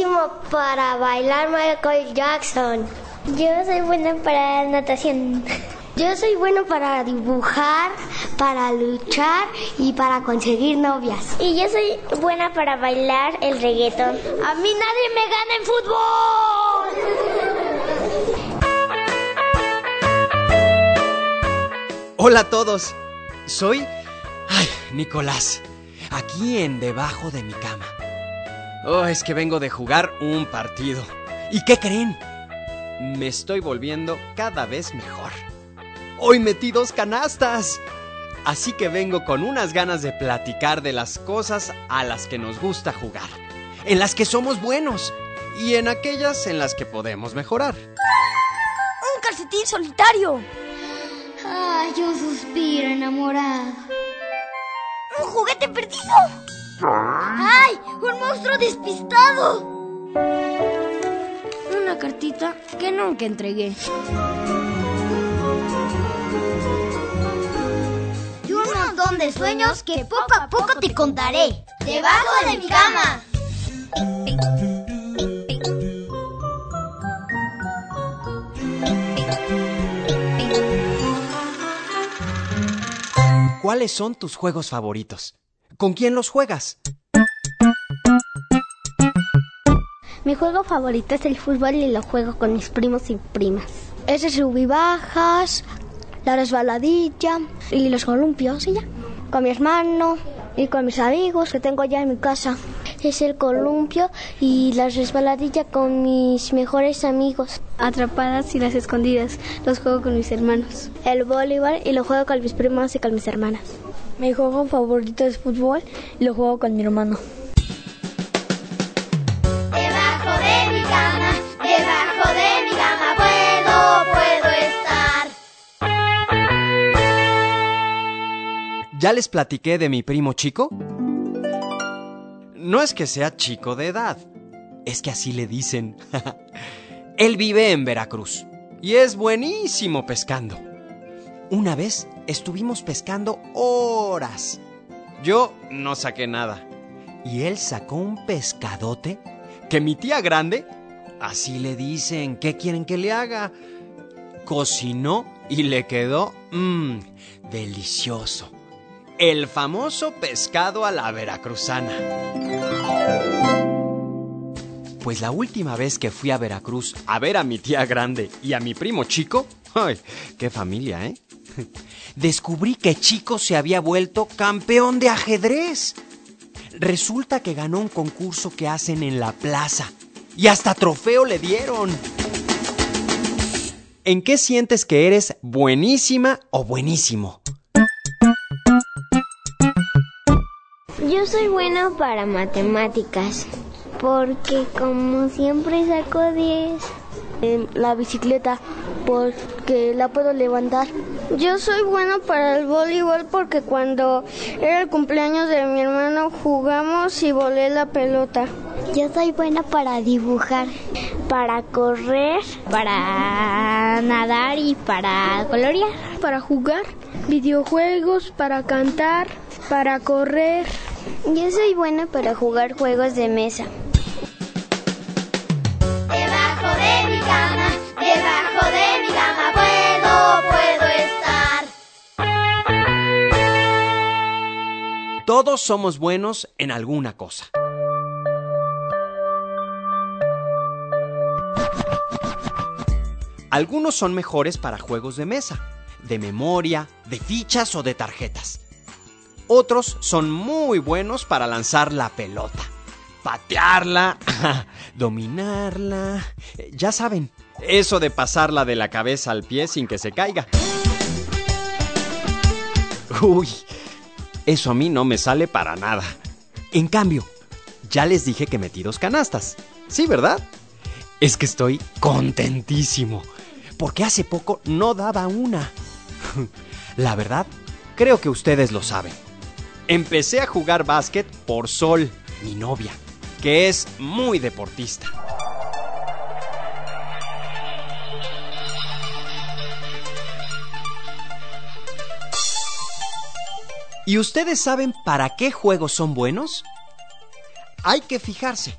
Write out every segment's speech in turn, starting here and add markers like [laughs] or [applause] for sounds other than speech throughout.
buenísimo para bailar Michael Jackson. Yo soy buena para natación. Yo soy bueno para dibujar, para luchar y para conseguir novias. Y yo soy buena para bailar el reggaeton. A mí nadie me gana en fútbol. Hola a todos. Soy... Ay, Nicolás. Aquí en debajo de mi cama. Oh, es que vengo de jugar un partido. ¿Y qué creen? Me estoy volviendo cada vez mejor. Hoy metí dos canastas. Así que vengo con unas ganas de platicar de las cosas a las que nos gusta jugar, en las que somos buenos y en aquellas en las que podemos mejorar. ¡Un calcetín solitario! ¡Ay, yo suspiro enamorado! ¡Un juguete perdido! ¡Ay, un monstruo despistado! Una cartita que nunca entregué. de sueños que poco a poco te contaré. Debajo de mi cama. ¿Cuáles son tus juegos favoritos? ¿Con quién los juegas? Mi juego favorito es el fútbol y lo juego con mis primos y primas. Es de subir bajas, la resbaladilla y los columpios y ya. Con mi hermano y con mis amigos que tengo ya en mi casa. Es el columpio y la resbaladilla con mis mejores amigos. Atrapadas y las escondidas los juego con mis hermanos. El voleibol y lo juego con mis primos y con mis hermanas. Mi juego favorito es fútbol y lo juego con mi hermano. ¿Ya les platiqué de mi primo chico? No es que sea chico de edad, es que así le dicen. [laughs] Él vive en Veracruz y es buenísimo pescando. Una vez estuvimos pescando horas. Yo no saqué nada. Y él sacó un pescadote que mi tía grande, así le dicen, ¿qué quieren que le haga? Cocinó y le quedó mmm, delicioso el famoso pescado a la veracruzana. Pues la última vez que fui a Veracruz a ver a mi tía grande y a mi primo chico, ¡ay, qué familia, eh! [laughs] Descubrí que Chico se había vuelto campeón de ajedrez. Resulta que ganó un concurso que hacen en la plaza y hasta trofeo le dieron. ¿En qué sientes que eres buenísima o buenísimo? Yo soy bueno para matemáticas, porque como siempre saco 10. En la bicicleta, porque la puedo levantar. Yo soy bueno para el voleibol porque cuando era el cumpleaños de mi hermano jugamos y volé la pelota. Yo soy buena para dibujar, para correr, para nadar y para colorear. Para jugar videojuegos, para cantar, para correr. Yo soy buena para jugar juegos de mesa. Debajo de mi cama, debajo de mi cama puedo, puedo estar. Todos somos buenos en alguna cosa. Algunos son mejores para juegos de mesa, de memoria, de fichas o de tarjetas. Otros son muy buenos para lanzar la pelota, patearla, [laughs] dominarla. Ya saben, eso de pasarla de la cabeza al pie sin que se caiga. Uy, eso a mí no me sale para nada. En cambio, ya les dije que metí dos canastas. Sí, ¿verdad? Es que estoy contentísimo, porque hace poco no daba una. [laughs] La verdad, creo que ustedes lo saben. Empecé a jugar básquet por Sol, mi novia, que es muy deportista. ¿Y ustedes saben para qué juegos son buenos? Hay que fijarse.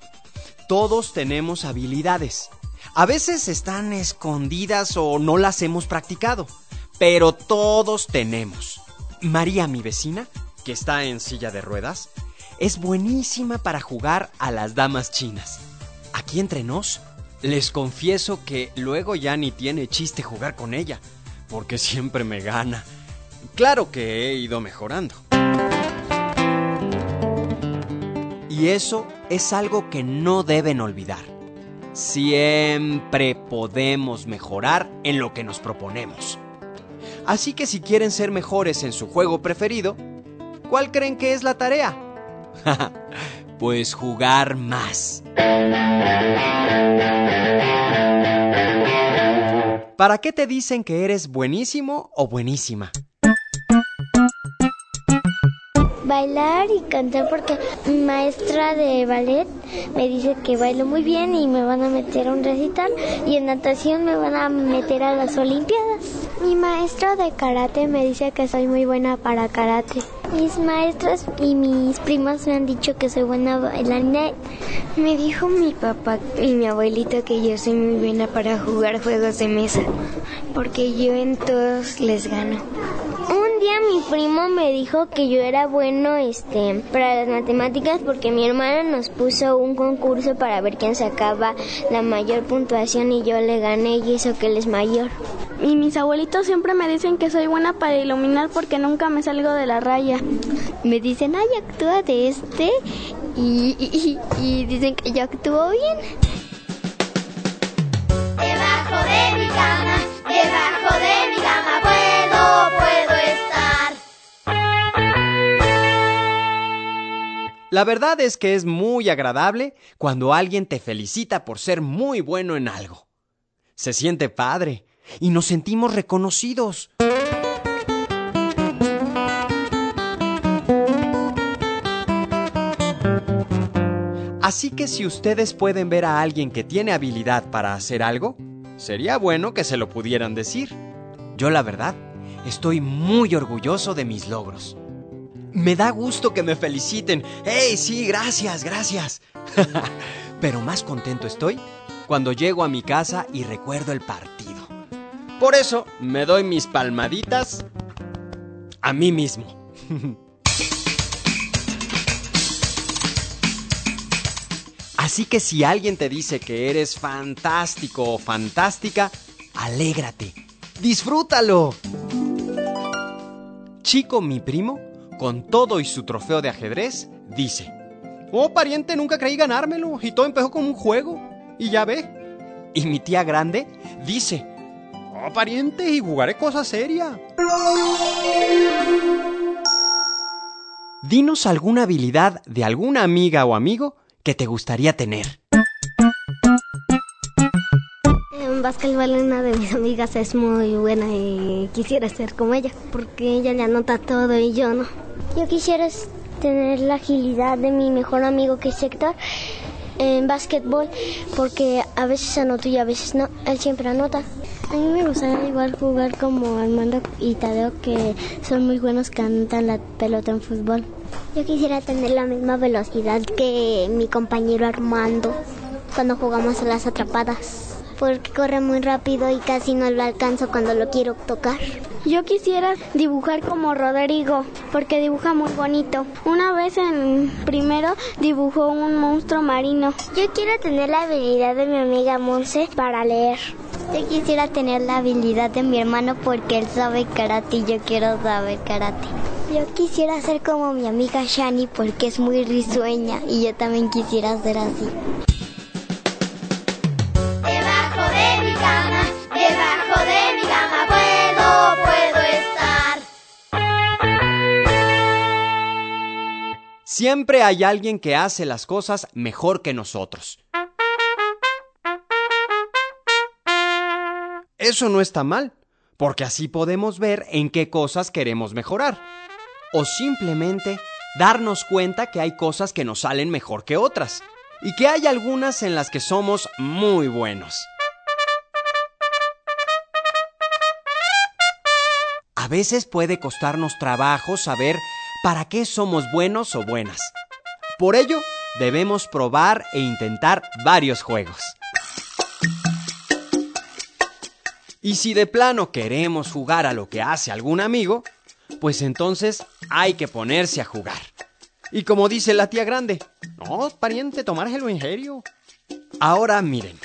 Todos tenemos habilidades. A veces están escondidas o no las hemos practicado, pero todos tenemos. María, mi vecina, que está en silla de ruedas, es buenísima para jugar a las damas chinas. Aquí entre nos, les confieso que luego ya ni tiene chiste jugar con ella, porque siempre me gana. Claro que he ido mejorando. Y eso es algo que no deben olvidar. Siempre podemos mejorar en lo que nos proponemos. Así que si quieren ser mejores en su juego preferido, ¿cuál creen que es la tarea? [laughs] pues jugar más. ¿Para qué te dicen que eres buenísimo o buenísima? bailar y cantar porque mi maestra de ballet me dice que bailo muy bien y me van a meter a un recital y en natación me van a meter a las olimpiadas. Mi maestra de karate me dice que soy muy buena para karate. Mis maestras y mis primas me han dicho que soy buena bailarina. Me dijo mi papá y mi abuelito que yo soy muy buena para jugar juegos de mesa, porque yo en todos les gano día mi primo me dijo que yo era bueno este para las matemáticas porque mi hermana nos puso un concurso para ver quién sacaba la mayor puntuación y yo le gané y eso que él es mayor. Y mis abuelitos siempre me dicen que soy buena para iluminar porque nunca me salgo de la raya. Me dicen, ay, actúa de este y, y, y dicen que yo actúo bien. La verdad es que es muy agradable cuando alguien te felicita por ser muy bueno en algo. Se siente padre y nos sentimos reconocidos. Así que si ustedes pueden ver a alguien que tiene habilidad para hacer algo, sería bueno que se lo pudieran decir. Yo la verdad, estoy muy orgulloso de mis logros. Me da gusto que me feliciten. ¡Hey, sí, gracias, gracias! [laughs] Pero más contento estoy cuando llego a mi casa y recuerdo el partido. Por eso me doy mis palmaditas a mí mismo. [laughs] Así que si alguien te dice que eres fantástico o fantástica, alégrate, disfrútalo. Chico, mi primo, con todo y su trofeo de ajedrez, dice, Oh, pariente, nunca creí ganármelo y todo empezó como un juego. Y ya ve. Y mi tía grande dice, Oh, pariente, y jugaré cosas serias. Dinos alguna habilidad de alguna amiga o amigo que te gustaría tener. En básquetbol una de mis amigas es muy buena y quisiera ser como ella, porque ella le anota todo y yo no. Yo quisiera tener la agilidad de mi mejor amigo que es Héctor en básquetbol porque a veces anota y a veces no. Él siempre anota. A mí me gustaría igual jugar como Armando y Tadeo que son muy buenos que anotan la pelota en fútbol. Yo quisiera tener la misma velocidad que mi compañero Armando cuando jugamos a las atrapadas porque corre muy rápido y casi no lo alcanzo cuando lo quiero tocar. Yo quisiera dibujar como Rodrigo, porque dibuja muy bonito. Una vez en primero dibujó un monstruo marino. Yo quiero tener la habilidad de mi amiga Monse para leer. Yo quisiera tener la habilidad de mi hermano porque él sabe karate y yo quiero saber karate. Yo quisiera ser como mi amiga Shani porque es muy risueña y yo también quisiera ser así. Siempre hay alguien que hace las cosas mejor que nosotros. Eso no está mal, porque así podemos ver en qué cosas queremos mejorar. O simplemente darnos cuenta que hay cosas que nos salen mejor que otras, y que hay algunas en las que somos muy buenos. A veces puede costarnos trabajo saber para qué somos buenos o buenas. Por ello, debemos probar e intentar varios juegos. Y si de plano queremos jugar a lo que hace algún amigo, pues entonces hay que ponerse a jugar. Y como dice la tía grande, no, pariente, tomárselo en serio. Ahora miren,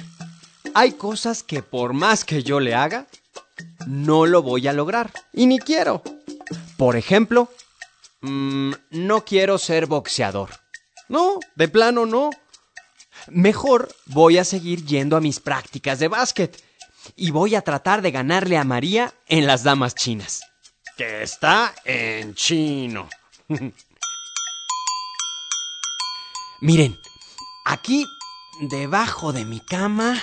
hay cosas que por más que yo le haga, no lo voy a lograr. Y ni quiero. Por ejemplo, mmm, no quiero ser boxeador. No, de plano no. Mejor voy a seguir yendo a mis prácticas de básquet y voy a tratar de ganarle a María en las damas chinas. Que está en chino. [laughs] Miren, aquí debajo de mi cama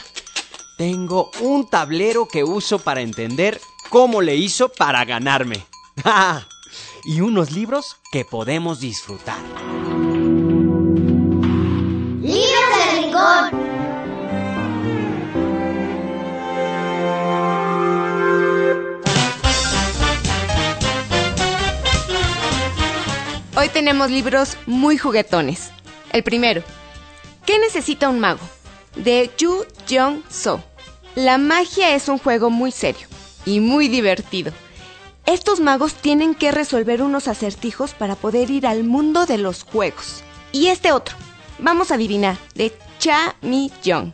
tengo un tablero que uso para entender cómo le hizo para ganarme. [laughs] y unos libros que podemos disfrutar. ¡Libros del Rincón! Hoy tenemos libros muy juguetones. El primero, ¿Qué necesita un mago? De Yu Jong So. La magia es un juego muy serio y muy divertido. Estos magos tienen que resolver unos acertijos para poder ir al mundo de los juegos. Y este otro, vamos a adivinar, de Cha Mi Young.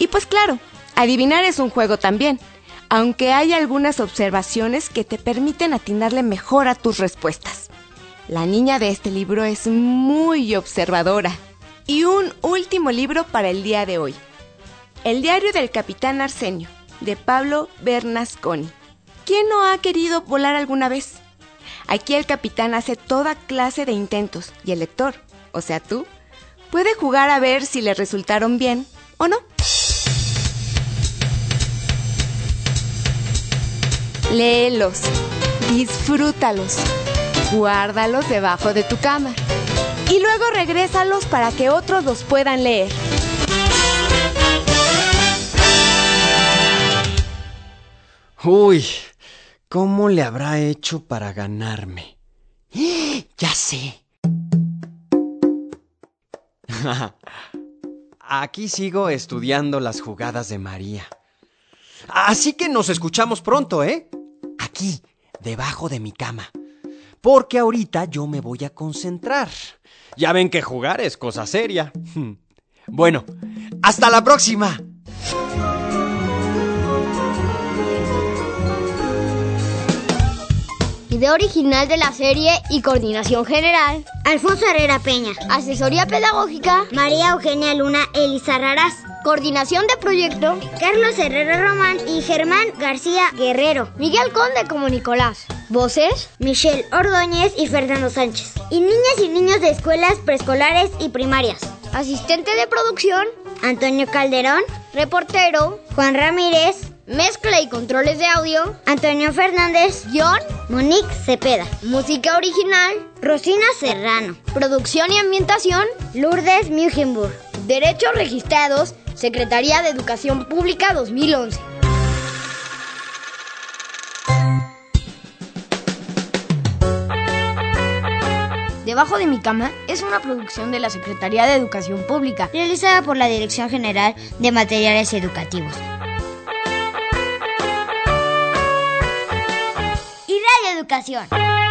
Y pues claro, adivinar es un juego también, aunque hay algunas observaciones que te permiten atinarle mejor a tus respuestas. La niña de este libro es muy observadora. Y un último libro para el día de hoy. El diario del capitán Arsenio, de Pablo Bernasconi. ¿Quién no ha querido volar alguna vez? Aquí el capitán hace toda clase de intentos y el lector, o sea tú, puede jugar a ver si le resultaron bien o no. Léelos, disfrútalos, guárdalos debajo de tu cama y luego regrésalos para que otros los puedan leer. Uy, ¿cómo le habrá hecho para ganarme? [gasps] Ya sé. [laughs] Aquí sigo estudiando las jugadas de María. Así que nos escuchamos pronto, ¿eh? Aquí, debajo de mi cama. Porque ahorita yo me voy a concentrar. Ya ven que jugar es cosa seria. [laughs] Bueno, hasta la próxima. Idea original de la serie y coordinación general. Alfonso Herrera Peña. Asesoría pedagógica. María Eugenia Luna Elisa Raraz. Coordinación de proyecto. Carlos Herrera Román y Germán García Guerrero. Miguel Conde como Nicolás. Voces. Michelle Ordóñez y Fernando Sánchez. Y niñas y niños de escuelas preescolares y primarias. Asistente de producción. Antonio Calderón. Reportero. Juan Ramírez. Mezcla y controles de audio. Antonio Fernández. Guión. Monique Cepeda. Música original. Rosina Serrano. Producción y ambientación. Lourdes Mugenburg. Derechos registrados. Secretaría de Educación Pública 2011. Debajo de mi cama es una producción de la Secretaría de Educación Pública, realizada por la Dirección General de Materiales Educativos. Educación.